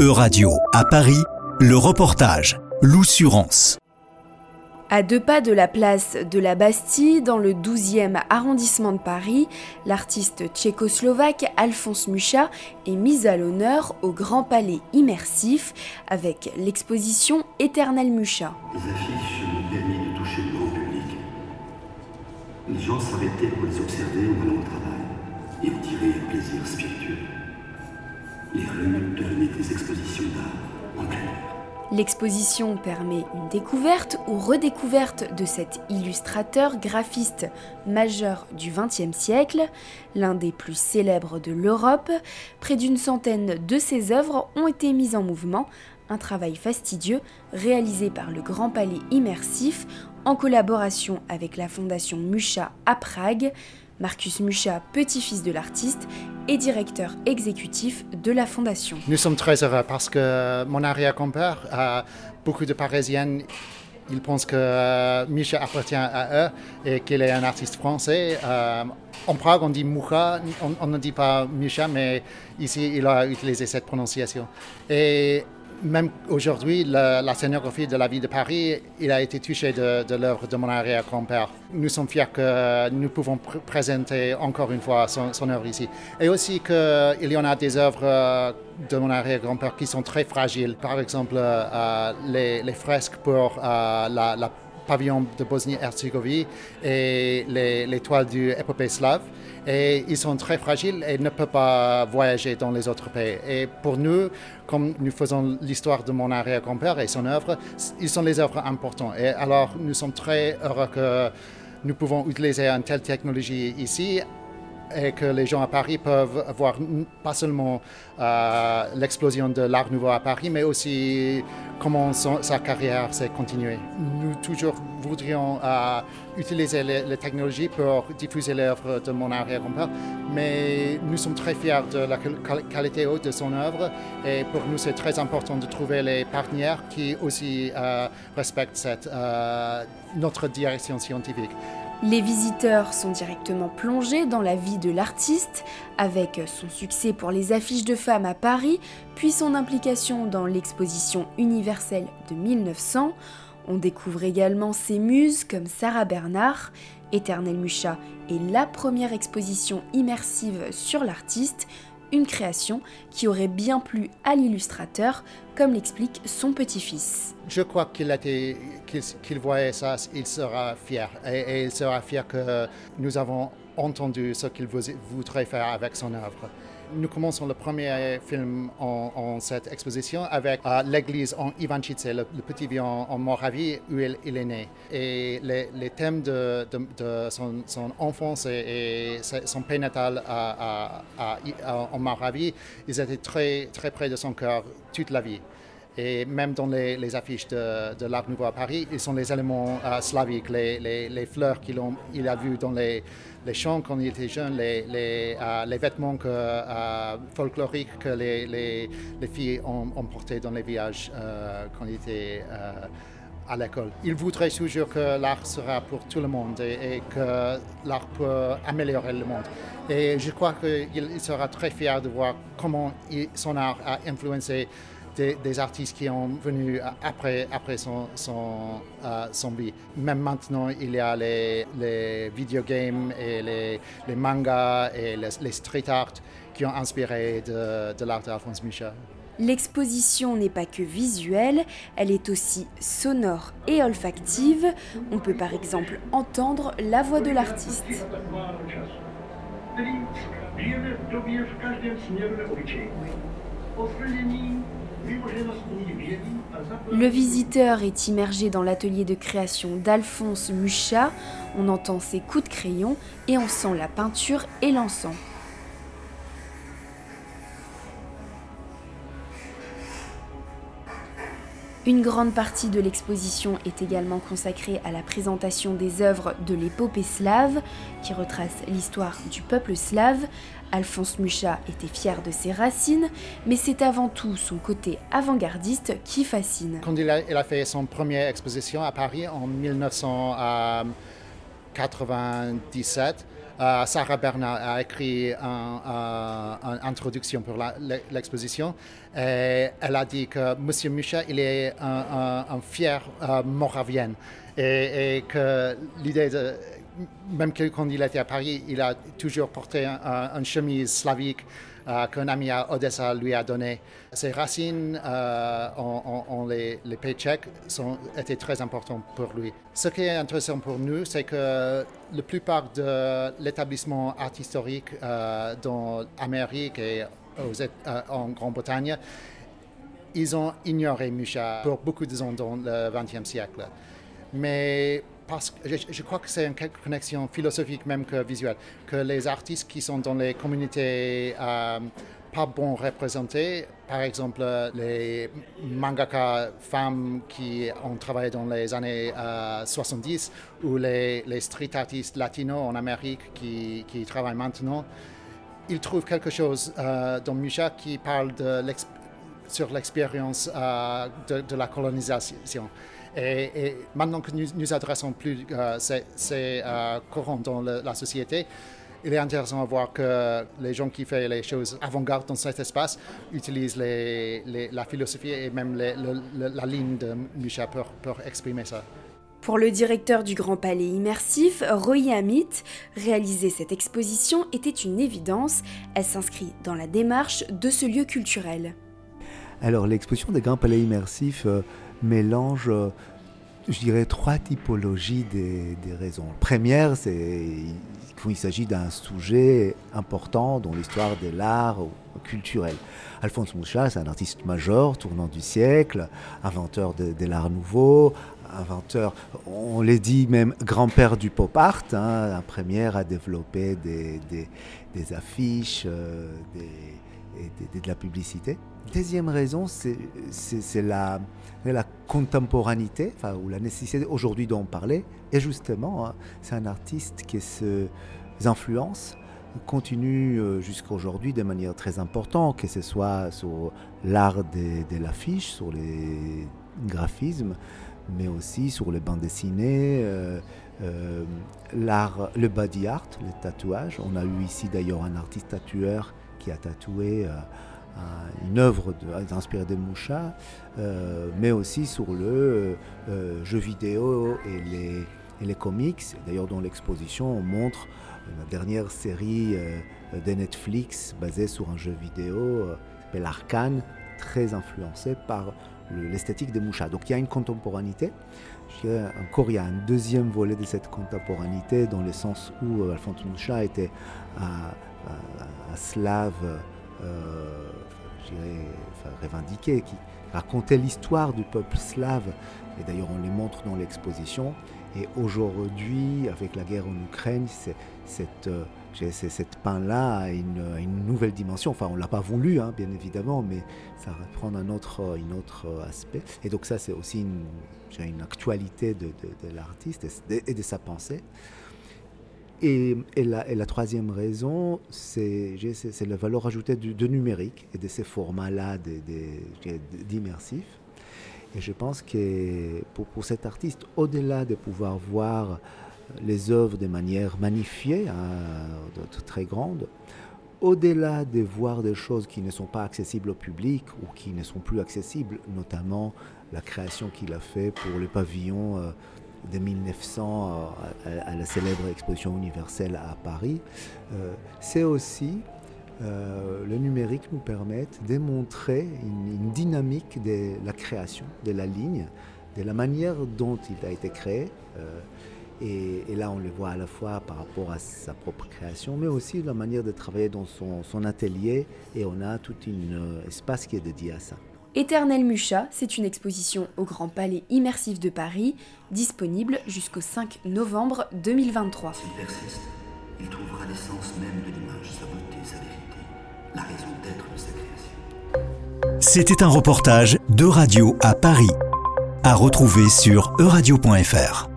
E-Radio, à Paris, le reportage L'Oussurance. À deux pas de la place de la Bastille, dans le 12e arrondissement de Paris, l'artiste tchécoslovaque Alphonse Mucha est mis à l'honneur au Grand Palais immersif avec l'exposition Éternel Mucha. Les affiches nous permis de toucher le grand public. Les gens s'arrêtaient pour les observer en allant au travail et en tirer un plaisir spirituel. L'exposition permet une découverte ou redécouverte de cet illustrateur graphiste majeur du XXe siècle, l'un des plus célèbres de l'Europe. Près d'une centaine de ses œuvres ont été mises en mouvement, un travail fastidieux réalisé par le Grand Palais Immersif en collaboration avec la Fondation Mucha à Prague. Marcus Mucha, petit-fils de l'artiste, et directeur exécutif de la fondation. Nous sommes très heureux parce que mon arrière-grand-père, beaucoup de Parisiennes, ils pensent que Mucha appartient à eux et qu'il est un artiste français. Euh, en Prague, on dit Mucha, on, ne dit pas Mucha, mais ici, il a utilisé cette prononciation. Et même aujourd'hui, la, la, scénographie de la ville de Paris, il a été touché de, l'œuvre de mon arrière-grand-père. Nous sommes fiers que nous pouvons pr présenter encore une fois son, œuvre ici. Et aussi qu'il y en a des œuvres de mon arrière-grand-père qui sont très fragiles. Par exemple, euh, les, les, fresques pour euh, la pavillon de Bosnie-Herzégovine et toiles du épopée slave. Et ils sont très fragiles et ne peuvent pas voyager dans les autres pays. Et pour nous, comme nous faisons l'histoire de mon arrière-grand-père et son œuvre, ils sont les œuvres importantes. Et alors, nous sommes très heureux que nous pouvons utiliser une telle technologie ici et que les gens à Paris peuvent voir pas seulement euh, l'explosion de l'art nouveau à Paris, mais aussi comment sa carrière s'est continuée. Nous toujours voudrions euh, utiliser les, technologies pour diffuser l'œuvre de mon arrière-grand-père, mais nous sommes très fiers de la qualité haute de son œuvre et pour nous c'est très important de trouver les partenaires qui aussi euh, respectent cette, notre direction scientifique. Les visiteurs sont directement plongés dans la vie de l'artiste, avec son succès pour les affiches de femmes à Paris, puis son implication dans l'exposition universelle de 1900. On découvre également ses muses comme Sarah Bernard. Éternel Mucha est la première exposition immersive sur l'artiste, une création qui aurait bien plu à l'illustrateur, comme l'explique son petit-fils. Je crois qu'il qu voyait ça, il sera fier. Et, et, il sera fier que nous avons entendu ce qu'il voudrait faire avec son œuvre. Nous commençons le premier film en, cette exposition avec euh, l'église en Ivančice, le, petit vieux en, Moravie où il, est né. Et les, thèmes de, son, enfance et, son pays natal en Moravie, ils étaient très, très près de son cœur toute la vie. Et même dans les, affiches de, de l'Art Nouveau à Paris, ils sont les éléments euh, slaviques, les, fleurs qu'il il a vues dans les, champs quand il était jeune, les, euh, vêtements euh, folkloriques que les, les, les filles ont, portés dans les villages quand il était à l'école. Il voudrait toujours que l'art sera pour tout le monde et, que l'art peut améliorer le monde. Et je crois qu'il sera très fier de voir comment son art a influencé des, des, artistes qui ont venu après, après son, son, euh, son vie. Même maintenant, il y a les, les videogames et les, les mangas et les, les, street art qui ont inspiré de, de l'art d'Alphonse Mucha. L'exposition n'est pas que visuelle, elle est aussi sonore et olfactive. On peut par exemple entendre la voix de l'artiste. Le visiteur est immergé dans l'atelier de création d'Alphonse Mucha. On entend ses coups de crayon et on sent la peinture et l'encens. Une grande partie de l'exposition est également consacrée à la présentation des œuvres de l'épopée slave, qui retrace l'histoire du peuple slave. Alphonse Mucha était fier de ses racines, mais c'est avant tout son côté avant-gardiste qui fascine. Quand il a, fait son première exposition à Paris en 1997, euh, Sarah Bernard a écrit une introduction pour l'exposition. et elle a dit que M. Mucha, il est un, fier moravien et, que l'idée de même quand il était à Paris, il a toujours porté une chemise slavique euh, qu'un ami à Odessa lui a donné. Ses racines euh, en, les, les pays tchèques sont, étaient très importantes pour lui. Ce qui est intéressant pour nous, c'est que la plupart de l'établissement art historique euh, dans l'Amérique et en Grande-Bretagne, ils ont ignoré Mucha pour beaucoup de ans dans le XXe siècle. Mais parce que je, crois que c'est une connexion philosophique même que visuelle, que les artistes qui sont dans les communautés euh, pas bon représentés, par exemple les mangaka femmes qui ont travaillé dans les années 70 euh, ou les, street artistes latinos en Amérique qui, travaillent maintenant, ils trouvent quelque chose euh, dans Musha qui parle sur l'expérience de, de la colonisation. Et, maintenant que nous nous adressons plus euh, ces, euh, courants dans la société, il est intéressant de voir que les gens qui font les choses avant-garde dans cet espace utilisent la philosophie et même la ligne de Michel pour, exprimer ça. Pour le directeur du Grand Palais Immersif, Roy Amit, réaliser cette exposition était une évidence. Elle s'inscrit dans la démarche de ce lieu culturel. Alors l'exposition des Grands Palais Immersifs euh, mélange, euh, je dirais, trois typologies des, raisons. Première, c'est qu'il s'agit d'un sujet important dans l'histoire de l'art culturel. Alphonse Mouchat, c'est un artiste majeur, tournant du siècle, inventeur de, l'art nouveau, inventeur, on l'a dit même grand-père du pop art, hein, un premier à développer des, affiches, euh, de la publicité. Deuxième raison, c'est la, contemporanité, enfin, ou la nécessité aujourd'hui d'en parler. Et justement, hein, c'est un artiste qui ses influences continue euh, jusqu'à aujourd'hui de manière très importante, que ce soit sur l'art de, l'affiche, sur les graphismes, mais aussi sur les bandes dessinées, euh, euh, l'art, le body art, le tatouage. On a eu ici d'ailleurs un artiste tatoueur qui a tatoué une œuvre de, inspirée de Moucha, euh, mais aussi sur le euh, jeu vidéo et les, comics. D'ailleurs, dans l'exposition, on montre la dernière série euh, de Netflix basée sur un jeu vidéo qui s'appelle Arcane, très influencé par l'esthétique de Moucha. Donc il y a une contemporanité. encore, il y a un deuxième volet de cette contemporanité dans le sens où Alphonse Moucha était un, slave euh, revendiqué, qui racontait l'histoire du peuple slave. Et d'ailleurs, on les montre dans l'exposition. Et aujourd'hui, avec la guerre en Ukraine, cette, euh, cette peint-là a une, nouvelle dimension. Enfin, on ne l'a pas voulu, hein, bien évidemment, mais ça reprend un autre, un autre aspect. Et donc ça, c'est aussi une, une actualité de l'artiste et de sa pensée. Et, la, troisième raison, c'est la valeur ajoutée du, de numérique et de ces formats-là d'immersifs. Et je pense que pour, pour cet artiste, au-delà de pouvoir voir les œuvres de manière magnifiée, hein, très grande, au-delà de voir des choses qui ne sont pas accessibles au public ou qui ne sont plus accessibles, notamment la création qu'il a fait pour le pavillon euh, de 1900 euh, à, la célèbre exposition universelle à Paris, euh, c'est aussi euh, le numérique nous permet de montrer une, dynamique de la création, de la ligne, de la manière dont il a été créé. et, là, on le voit à la fois par rapport à sa propre création, mais aussi la manière de travailler dans son, son atelier. Et on a tout un espace qui est dédié à ça. Éternel Mucha, c'est une exposition au Grand Palais Immersif de Paris, disponible jusqu'au 5 novembre 2023. S'il persiste, il trouvera l'essence même de l'image, sa beauté, sa vérité, la raison d'être de sa création. C'était un reportage de Radio à Paris, à retrouver sur euradio.fr.